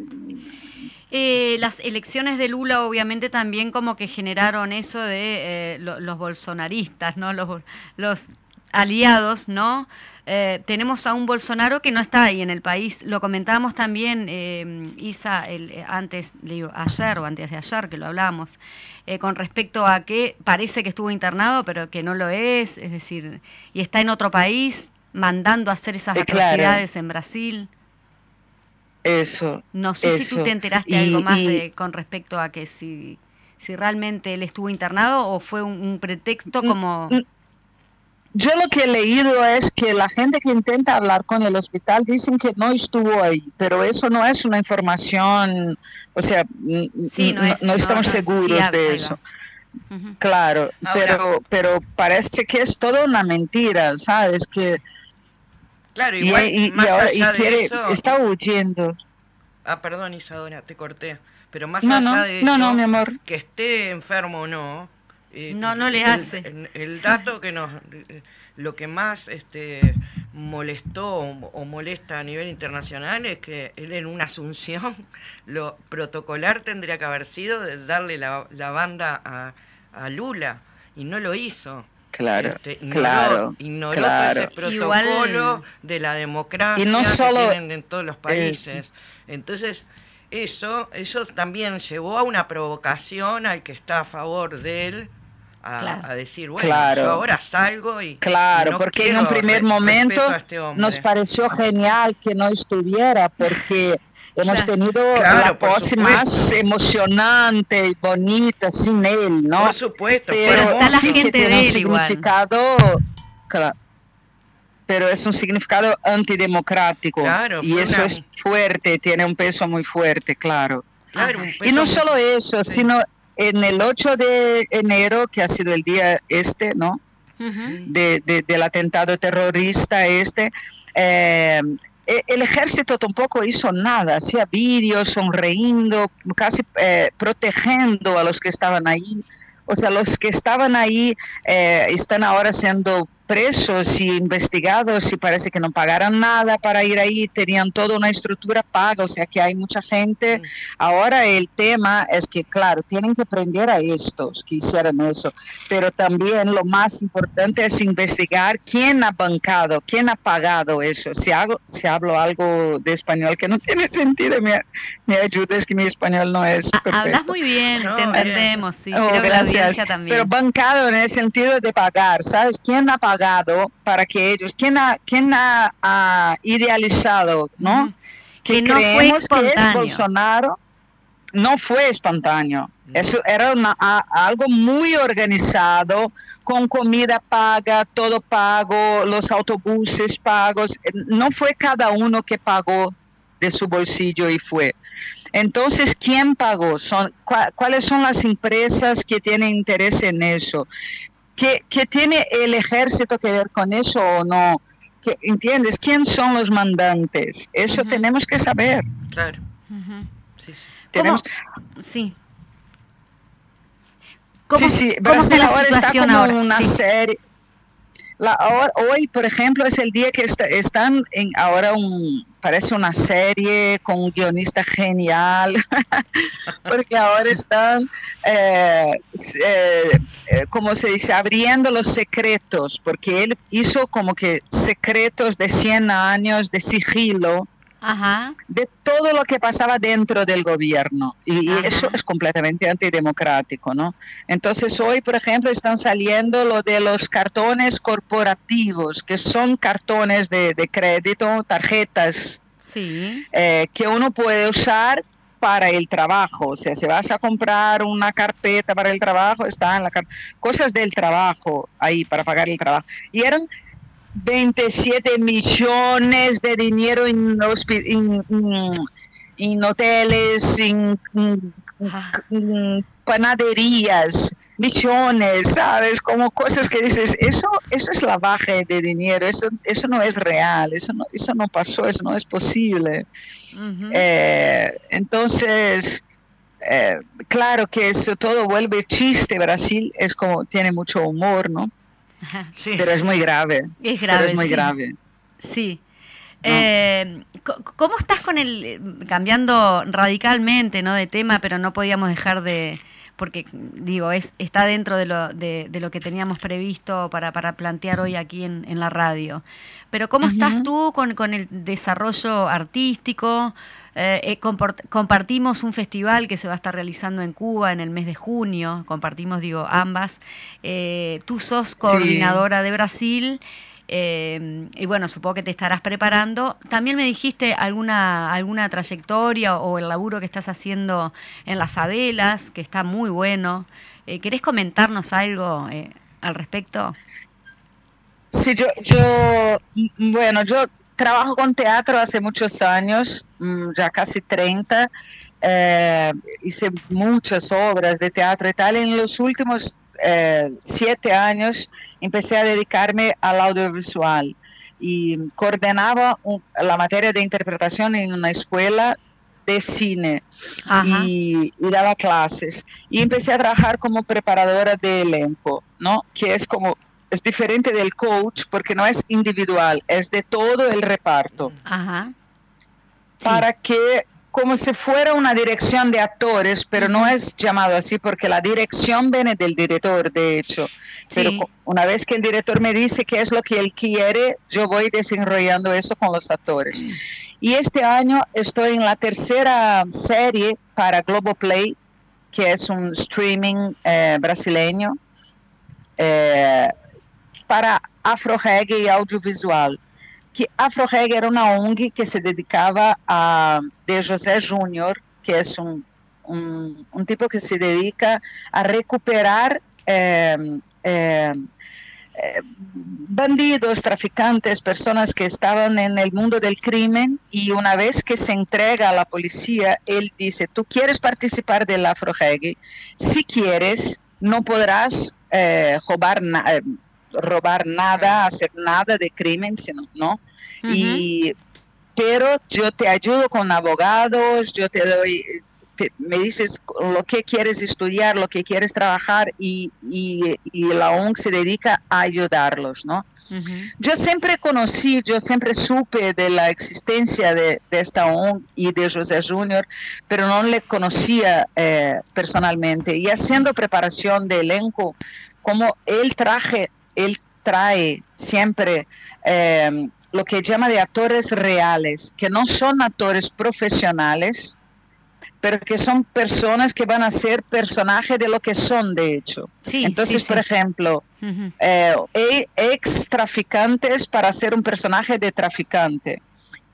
eh, las elecciones de Lula obviamente también como que generaron eso de eh, los bolsonaristas, ¿no? Los, los aliados, ¿no? Eh, tenemos a un Bolsonaro que no está ahí en el país. Lo comentábamos también, Isa, el, antes, digo, ayer o antes de ayer que lo hablamos, con respecto a que parece que estuvo internado, pero que no lo es, es decir, y está en otro país mandando a hacer esas atrocidades en Brasil. Eso. No sé si tú te enteraste algo más de, con respecto a que si, si realmente él estuvo internado o fue un, pretexto mm, como... Mm. Yo lo que he leído es que la gente que intenta hablar con el hospital dicen que no estuvo ahí, pero eso no es una información, o sea, no, estamos seguros de eso. Claro, pero pero parece que es toda una mentira, ¿sabes? Que Claro, igual, y, más allá de eso... Está huyendo. Ah, perdón, Isadora, te corté. Pero más allá de eso, no, mi amor. que esté enfermo o no... Eh, no, no le hace. El, dato que nos... Lo que más este, molestó o, molesta a nivel internacional es que él en una asunción, lo protocolar tendría que haber sido de darle la, la banda a, a Lula, y no lo hizo. Claro, este, claro, ignoró ese protocolo de la democracia y no solo que tienen en todos los países. Entonces, eso, eso también llevó a una provocación al que está a favor de él. A, decir, bueno, yo ahora salgo y. Claro, porque en un primer momento este nos pareció genial que no estuviera, porque hemos tenido la pose más emocionante y bonita sin él, ¿no? Por supuesto, pero, está la gente tiene un significado, pero es un significado antidemocrático. Claro, y eso es fuerte, tiene un peso muy fuerte, claro. claro y no solo eso, sino en el 8 de enero, que ha sido el día este, ¿no? de, de, del atentado terrorista este, eh, el ejército tampoco hizo nada, hacía vídeos, sonriendo, casi eh, protegiendo a los que estaban ahí. O sea, los que estaban ahí eh, están ahora siendo presos y investigados y parece que no pagaron nada para ir ahí, tenían toda una estructura paga, o sea que hay mucha gente. Ahora el tema es que, claro, tienen que aprender a estos que hicieron eso, pero también lo más importante es investigar quién ha bancado, quién ha pagado eso. Si, hago, si hablo algo de español que no tiene sentido, me, me ayudes que mi español no es... Perfecto. Hablas muy bien, te entendemos, sí, oh, gracias. también. Pero bancado en el sentido de pagar, ¿sabes? ¿Quién ha pagado? Para que ellos, ¿quién ha, quién ha, idealizado, no? Que, no fue espontáneo. que es Bolsonaro, no fue espontáneo. Eso era algo muy organizado, con comida paga, todo pago, los autobuses pagos. No fue cada uno que pagó de su bolsillo y fue. Entonces, ¿quién pagó? Son, ¿Cuáles son las empresas que tienen interés en eso? ¿Qué, tiene el ejército que ver con eso o no? ¿Qué, ¿Entiendes? ¿Quién son los mandantes? Eso tenemos que saber. Claro. sí, sí. Tenemos... Sí. ¿Cómo, sí, sí. Brasil ahora está como una serie. Hoy, por ejemplo, es el día que están en ahora un parece una serie con un guionista genial, porque ahora están, eh, eh, como se dice, abriendo los secretos, porque él hizo como que secretos de 100 años de sigilo de todo lo que pasaba dentro del gobierno. Y, eso es completamente antidemocrático, ¿no? Entonces hoy, por ejemplo, están saliendo lo de los cartones corporativos, que son cartones de, crédito, tarjetas eh, que uno puede usar para el trabajo. O sea, si vas a comprar una carpeta para el trabajo, está en la cosas del trabajo ahí para pagar el trabajo. Y eran 27 millones de dinero en, en, hoteles, en, panaderías, millones, ¿sabes? Como cosas que dices, eso, eso es lavaje de dinero, eso, eso no es real, eso no, eso no pasó, eso no es posible. Eh, entonces, eh, claro que eso todo vuelve chiste, Brasil es como, tiene mucho humor, ¿no? Pero es muy grave. Es grave. es muy grave. Sí. Eh, ¿Cómo estás con el, cambiando radicalmente ¿no? de tema, pero no podíamos dejar de, porque digo, es, está dentro de lo, de, lo que teníamos previsto para, para plantear hoy aquí en, en la radio. Pero ¿cómo estás tú con, con, el desarrollo artístico? Eh, eh compartimos un festival que se va a estar realizando en Cuba en el mes de junio, compartimos, digo, ambas. Eh, tú sos coordinadora de Brasil. Eh, y bueno, supongo que te estarás preparando. También me dijiste alguna, alguna trayectoria o el laburo que estás haciendo en las favelas, que está muy bueno. ¿Querés comentarnos algo al respecto? Sí, yo, yo, bueno, yo trabajo con teatro hace muchos años, mm, ya casi 30. Eh, hice muchas obras de teatro y tal. En los últimos eh, siete años empecé a dedicarme al audiovisual y coordinaba la materia de interpretación en una escuela de cine y, y, daba clases. Y empecé a trabajar como preparadora de elenco, ¿no? Que es como es diferente del coach porque no es individual, es de todo el reparto. Para que, como si fuera una dirección de actores, pero no es llamado así porque la dirección viene del director, de hecho. Pero una vez que el director me dice qué es lo que él quiere, yo voy desarrollando eso con los actores. Y este año estoy en la tercera serie para Globoplay, que es un streaming eh, brasileño. Eh, para Afro-Reggae e Audiovisual, que Afro-Reggae era uma ONG que se dedicava a de José Júnior, que é um, um, um, tipo que se dedica a recuperar eh, eh, bandidos, traficantes, personas que estaban en el mundo del crimen y una vez que se entrega a la policía, él dice, tú quieres participar del afro si quieres, no podrás eh, robar nada robar nada, hacer nada de crimen, sino, ¿no? Y pero yo te ayudo con abogados, yo te doy, me dices lo que quieres estudiar, lo que quieres trabajar y, y, la ONG se dedica a ayudarlos, ¿no? Yo siempre conocí, yo siempre supe de la existencia de, esta ONG y de José Junior, pero no le conocía eh, personalmente. Y haciendo preparación de elenco, como él traje él trae siempre eh, lo que llama de actores reales, que no son actores profesionales, pero que son personas que van a ser personajes de lo que son, de hecho. Entonces, por ejemplo, eh, ex traficantes para ser un personaje de traficante.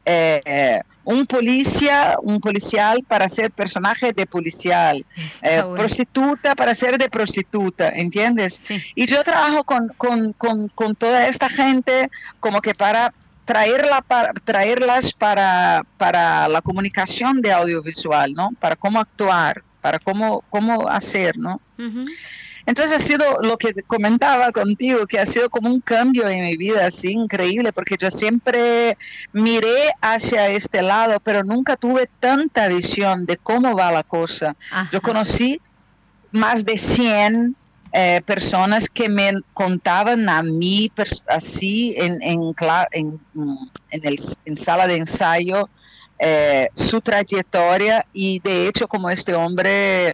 Eh, un policía, un policial para ser personaje de policial, eh, prostituta para ser de prostituta, ¿entiendes? Y yo trabajo con, con, con, con, toda esta gente como que para traerla para, traerlas para, para la comunicación de audiovisual, ¿no? Para cómo actuar, para cómo, cómo hacer, ¿no? Entonces ha sido lo que comentaba contigo, que ha sido como un cambio en mi vida, así increíble, porque yo siempre miré hacia este lado, pero nunca tuve tanta visión de cómo va la cosa. Yo conocí más de 100 eh, personas que me contaban a mí así en, en, en, en, el, en sala de ensayo eh, su trayectoria y de hecho como este hombre,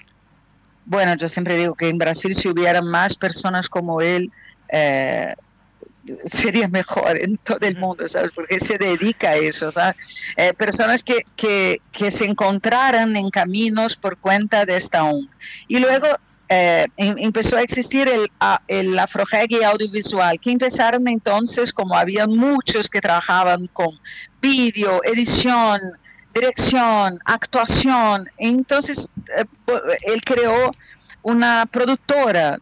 bueno, yo siempre digo que en Brasil si hubiera más personas como él, eh, sería mejor en todo el mundo, ¿sabes? Porque se dedica a eso, ¿sabes? personas que, que, que, se encontraran en caminos por cuenta de esta ONG. Y luego eh, em, empezó a existir el, el afroreggae audiovisual, que empezaron entonces, como había muchos que trabajaban con vídeo, edición, dirección, actuación, entonces eh, él creó una productora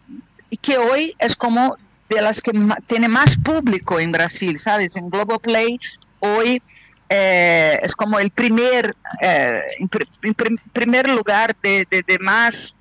y que hoy es como de las que tiene más público en Brasil, ¿sabes? En Globoplay hoy eh, es como el primer, en primer lugar de, de, de más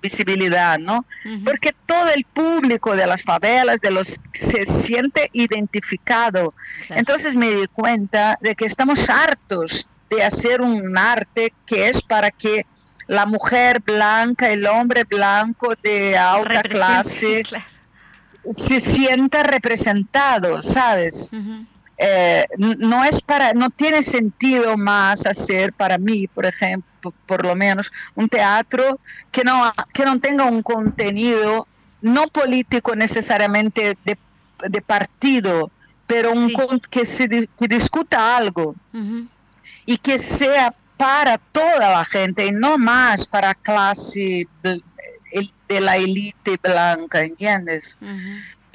visibilidad, ¿no? Porque todo el público de las favelas, de los se siente identificado. Entonces me di cuenta de que estamos hartos de hacer un arte que es para que la mujer blanca, el hombre blanco de alta clase se sienta representado, ¿sabes? Eh, no es para, no tiene sentido más hacer para mí, por ejemplo, por lo menos, un teatro que no, que no tenga un contenido no político necesariamente de, partido, pero un que se discuta algo y que sea para toda la gente y no más para clase de, la élite blanca, ¿entiendes?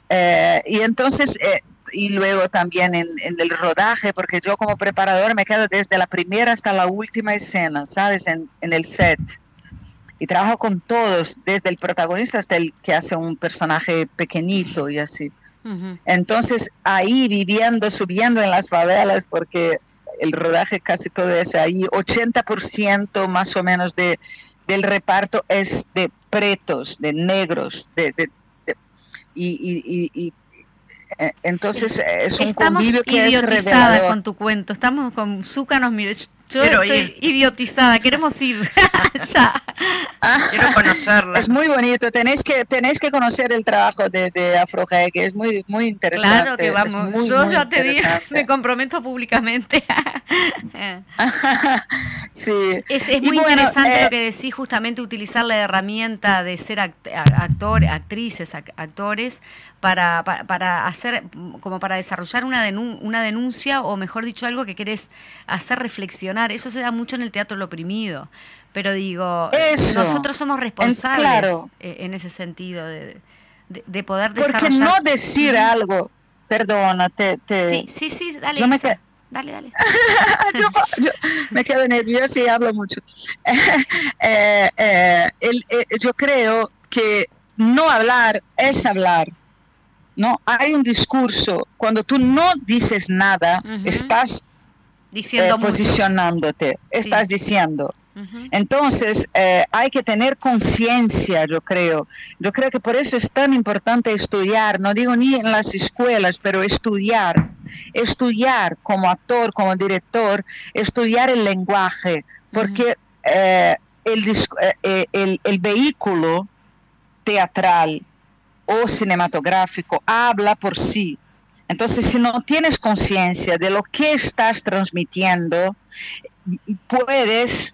Eh, y entonces eh, y luego también en, el rodaje, porque yo como preparador me quedo desde la primera hasta la última escena, ¿sabes? En, el set. Y trabajo con todos, desde el protagonista hasta el que hace un personaje pequeñito y así. Entonces ahí viviendo, subiendo en las favelas, porque el rodaje casi todo es ahí, 80% más o menos de, del reparto es de pretos, de negros, de, y, y, eh, entonces es un Estamos convivio que es con tu cuento. Estamos con Zúcanos, mire, yo estoy idiotizada, queremos ir ah, Quiero conocerla. Es muy bonito, tenéis que tenéis que conocer el trabajo de, de Afrojae, que es muy muy interesante. Claro que vamos, yo ya te digo, me comprometo públicamente. sí. Es, es muy interesante lo eh, que decís, justamente utilizar la herramienta de ser actor, actrices, actores, para, para, hacer, como para desarrollar una, una denuncia o mejor dicho algo que querés hacer reflexionar. Eso se da mucho en el teatro lo oprimido. Pero digo, nosotros somos responsables eh, en, ese sentido de, de, poder desarrollar. Porque no decir algo, perdona, te... Sí, sí, sí, dale. me Dale, dale. yo, me quedo nerviosa y hablo mucho. Eh, eh, yo creo que no hablar es hablar. ¿No? Hay un discurso, cuando tú no dices nada, estás Diciendo eh, posicionándote, estás diciendo. Entonces, eh, hay que tener conciencia, yo creo. Yo creo que por eso es tan importante estudiar, no digo ni en las escuelas, pero estudiar. Estudiar como actor, como director, estudiar el lenguaje, porque eh, el, el vehículo teatral o cinematográfico habla por sí. Entonces, si no tienes conciencia de lo que estás transmitiendo, puedes,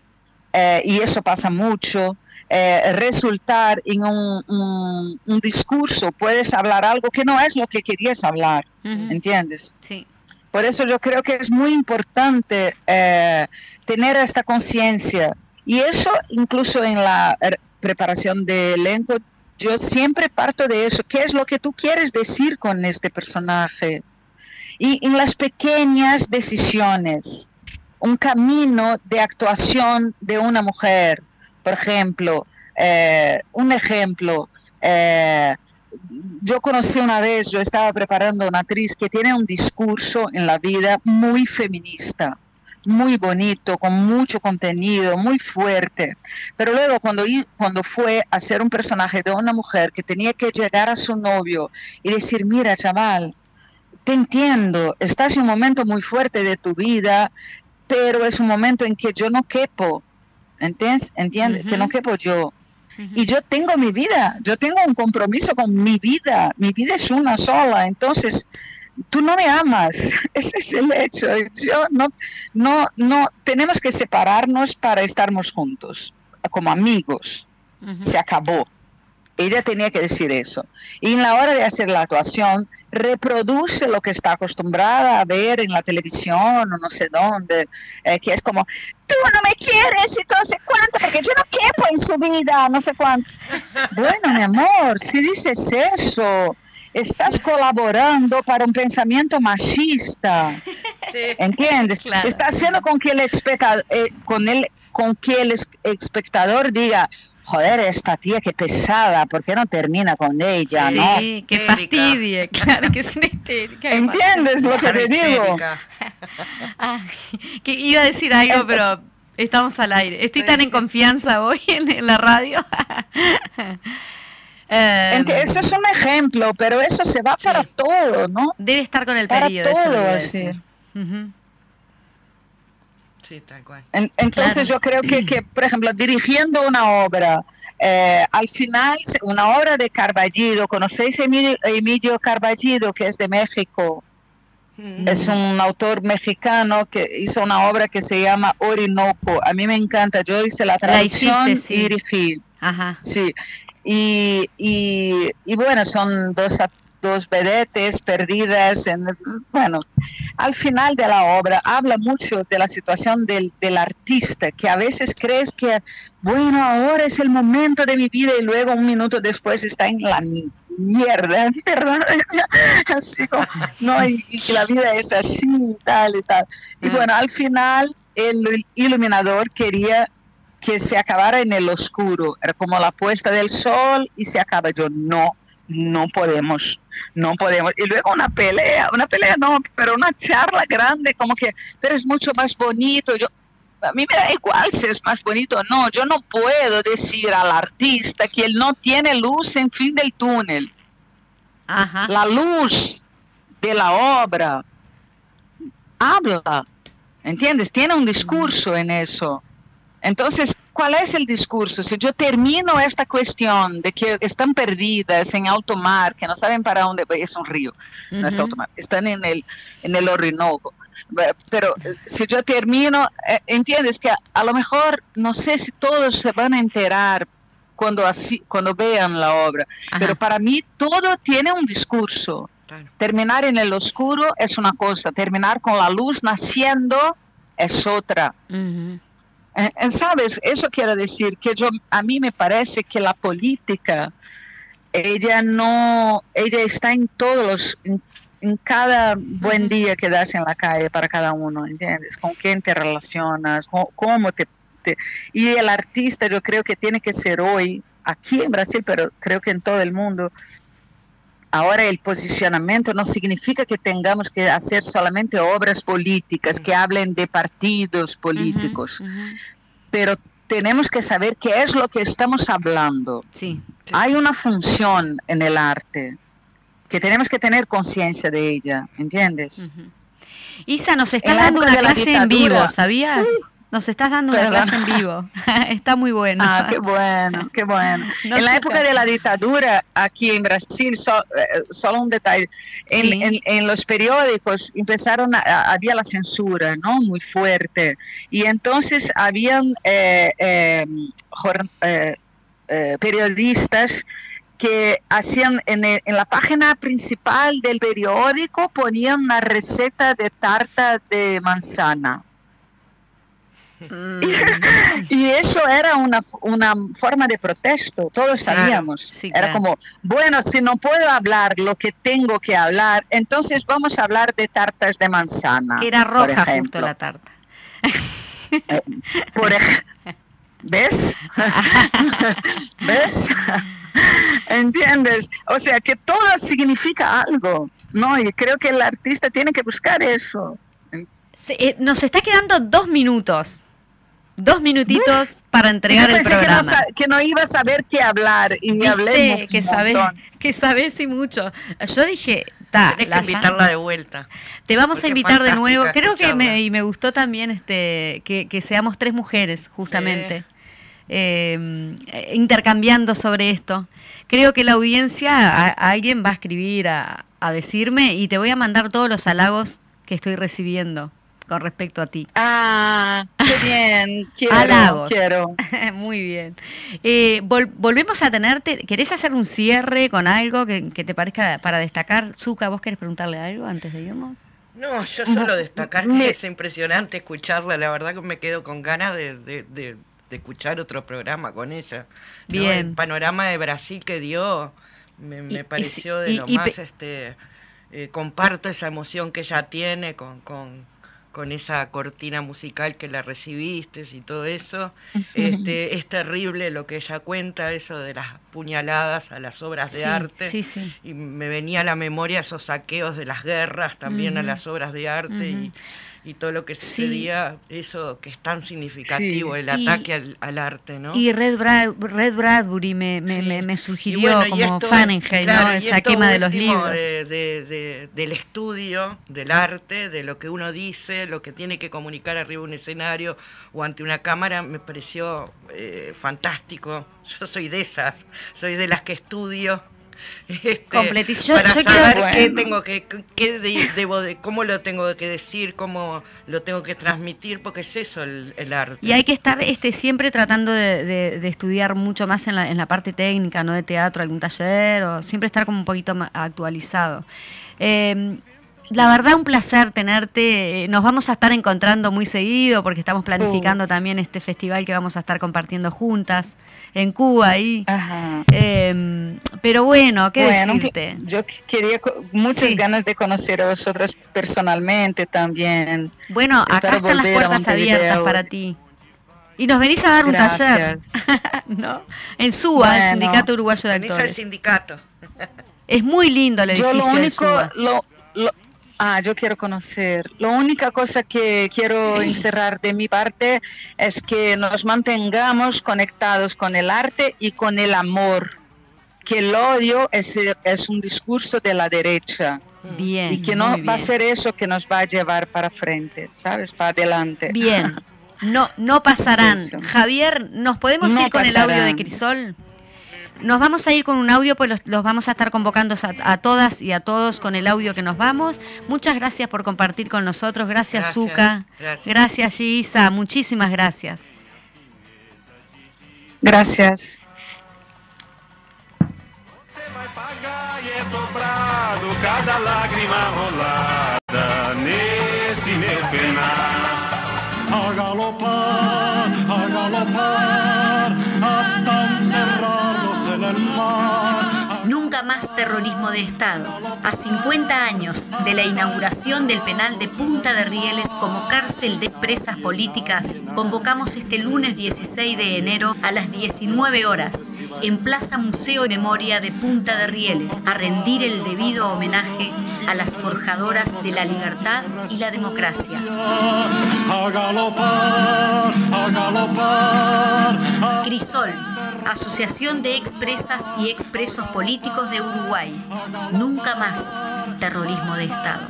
eh, y eso pasa mucho, eh, resultar en un, discurso, puedes hablar algo que no es lo que querías hablar, ¿entiendes? Sí. Por eso yo creo que es muy importante eh, tener esta conciencia. Y eso incluso en la preparación de elenco yo siempre parto de eso. ¿Qué es lo que tú quieres decir con este personaje? Y en las pequeñas decisiones, un camino de actuación de una mujer, por ejemplo, eh, un ejemplo, eh, yo conocí una vez, yo estaba preparando una actriz que tiene un discurso en la vida muy feminista muy bonito, con mucho contenido, muy fuerte. Pero luego cuando, cuando fue a ser un personaje de una mujer que tenía que llegar a su novio y decir, mira, chaval, te entiendo, estás en un momento muy fuerte de tu vida, pero es un momento en que yo no quepo, ¿entiendes? ¿Entiendes? Que no quepo yo. Y yo tengo mi vida, yo tengo un compromiso con mi vida, mi vida es una sola, entonces tú no me amas, ese es el hecho. Yo no, no, no, tenemos que separarnos para estarmos juntos, como amigos. Se acabó. Ella tenía que decir eso. Y en la hora de hacer la actuación, reproduce lo que está acostumbrada a ver en la televisión o no sé dónde, eh, que es como, tú no me quieres y no sé cuánto, porque yo no quepo en su vida, no sé cuánto. Bueno, mi amor, si dices eso, estás colaborando para un pensamiento machista. ¿Entiendes? Estás haciendo con que el espectador, eh, con el, con que el espectador diga, joder, esta tía qué pesada, ¿por qué no termina con ella? Sí, qué fastidie, claro que es una histérica. ¿Entiendes lo que te digo? Ah, que iba a decir algo, pero estamos al aire. Estoy tan en confianza hoy en, la radio. Em, eso es un ejemplo, pero eso se va para todo, ¿no? Debe estar con el para todo, así entonces yo creo que, que, por ejemplo, dirigiendo una obra, eh, al final, una obra de Carballido, ¿conocéis a Emilio, Carballido, que es de México? Mm. Es un autor mexicano que hizo una obra que se llama Orinoco. A mí me encanta. Yo hice la traducción y dirigí. Ajá. Sí. Y, y, y, bueno, son dos dos vedetes perdidas. En, bueno, al final de la obra habla mucho de la situación del, del, artista, que a veces crees que, bueno, ahora es el momento de mi vida y luego un minuto después está en la mierda, ¿verdad? así como, no, y, y, la vida es así y tal y tal. Y mm. bueno, al final el iluminador quería que se acabara en el oscuro, era como la puesta del sol y se acaba. Yo no, no podemos, no podemos. Y luego una pelea, una pelea no, pero una charla grande, como que, pero es mucho más bonito. Yo, a mí me da igual si es más bonito o no. Yo no puedo decir al artista que él no tiene luz en fin del túnel. La luz de la obra habla, ¿entiendes? Tiene un discurso en eso. Entonces, ¿cuál es el discurso? Si yo termino esta cuestión de que están perdidas en alto mar, que no saben para dónde, es un río, no es alto mar, están en el, en el Orinoco. Pero si yo termino, eh, entiendes que a, lo mejor no sé si todos se van a enterar cuando, así, cuando vean la obra, pero para mí todo tiene un discurso. Terminar en el oscuro es una cosa, terminar con la luz naciendo es otra. Eh, eh, Sabes, eso quiere decir que yo, a mí me parece que la política, ella no, ella está en todos los, en, cada buen día que das en la calle para cada uno, ¿entiendes? Con quién te relacionas, cómo, te, te, Y el artista yo creo que tiene que ser hoy, aquí en Brasil, pero creo que en todo el mundo, Ahora el posicionamiento no significa que tengamos que hacer solamente obras políticas que hablen de partidos políticos, pero tenemos que saber qué es lo que estamos hablando. Sí, Hay una función en el arte que tenemos que tener conciencia de ella, ¿entiendes? Isa, nos está dando una clase en vivo, ¿sabías? Nos estás dando una clase en vivo. Está muy bueno. Ah, qué bueno, qué bueno. en la época de la dictadura, aquí en Brasil, eh, solo un detalle, en, los periódicos empezaron, a, había la censura, ¿no? Muy fuerte. Y entonces habían eh, eh, periodistas que hacían en, en, la página principal del periódico ponían una receta de tarta de manzana. Y eso era una, una, forma de protesto, todos sabíamos. era como, bueno, si no puedo hablar lo que tengo que hablar, entonces vamos a hablar de tartas de manzana. Era roja justo la tarta. Eh, por ¿Ves? ¿Ves? ¿Entiendes? O sea, que todo significa algo, ¿no? Y creo que el artista tiene que buscar eso. Eh, nos está quedando dos minutos dos minutitos para entregar el programa. Que no, que no, iba a saber qué hablar y me hablé que sabes, que sabes y mucho. Yo dije, ta, que invitarla de vuelta. Te vamos a invitar de nuevo. Creo que me, y me gustó también este que, que seamos tres mujeres, justamente. em, intercambiando sobre esto. Creo que la audiencia, alguien va a escribir a, a decirme y te voy a mandar todos los halagos que estoy recibiendo con respecto a ti. Ah, qué bien, quiero, quiero. Muy bien. Eh, volvemos a tenerte, ¿querés hacer un cierre con algo que, te parezca para destacar? Zuka, ¿vos querés preguntarle algo antes de irnos? No, yo solo destacar que es impresionante escucharla, la verdad que me quedo con ganas de, escuchar otro programa con ella. Bien. El panorama de Brasil que dio me, pareció de lo más, este, eh, comparto esa emoción que ella tiene con, con con esa cortina musical que la recibiste y todo eso. Este, es terrible lo que ella cuenta, eso de las puñaladas a las obras de arte. Y me venía a la memoria esos saqueos de las guerras también a las obras de arte. y y todo lo que sucedía, eso que es tan significativo, el ataque al, arte, ¿no? Y Red, Red Bradbury me, me, me, sugirió como Fahrenheit, ¿no? Esa quema de los libros. De, del estudio, del arte, de lo que uno dice, lo que tiene que comunicar arriba de un escenario o ante una cámara, me pareció eh, fantástico. Yo soy de esas, soy de las que estudio este, para saber qué tengo que, qué debo de, cómo lo tengo que decir, cómo lo tengo que transmitir, porque es eso el, arte. Y hay que estar este, siempre tratando de, estudiar mucho más en la, en la, parte técnica, no de teatro, algún taller, o siempre estar como un poquito más actualizado. Eh, la verdad, un placer tenerte. Nos vamos a estar encontrando muy seguido porque estamos planificando también este festival que vamos a estar compartiendo juntas en Cuba ahí. Em, pero bueno, ¿qué decirte? Yo quería muchas ganas de conocer a vosotras personalmente también. Bueno, acá están las puertas abiertas para ti. Y nos venís a dar un taller, ¿no? En SUA, el Sindicato Uruguayo de Actores. Venís al sindicato. es muy lindo el edificio Yo lo único, lo, Ah, yo quiero conocer. La única cosa que quiero encerrar de mi parte es que nos mantengamos conectados con el arte y con el amor. Que el odio es, es un discurso de la derecha. Bien. Y que no va a ser eso que nos va a llevar para frente, ¿sabes? Para adelante. Bien. No, no pasarán. Javier, ¿nos podemos ir con el audio de Crisol? Nos vamos a ir con un audio, pues los, vamos a estar convocando a, todas y a todos con el audio que nos vamos. Muchas gracias por compartir con nosotros. Gracias, Zuka. Gracias, gracias Gisa. Muchísimas gracias. Gracias. Terrorismo de Estado. A 50 años de la inauguración del penal de Punta de Rieles como cárcel de expresas políticas, convocamos este lunes 16 de enero a las 19 horas en Plaza Museo Memoria de Punta de Rieles a rendir el debido homenaje a las forjadoras de la libertad y la democracia. Crisol Asociación de Expresas y Expresos Políticos de Uruguay. Nunca más terrorismo de Estado.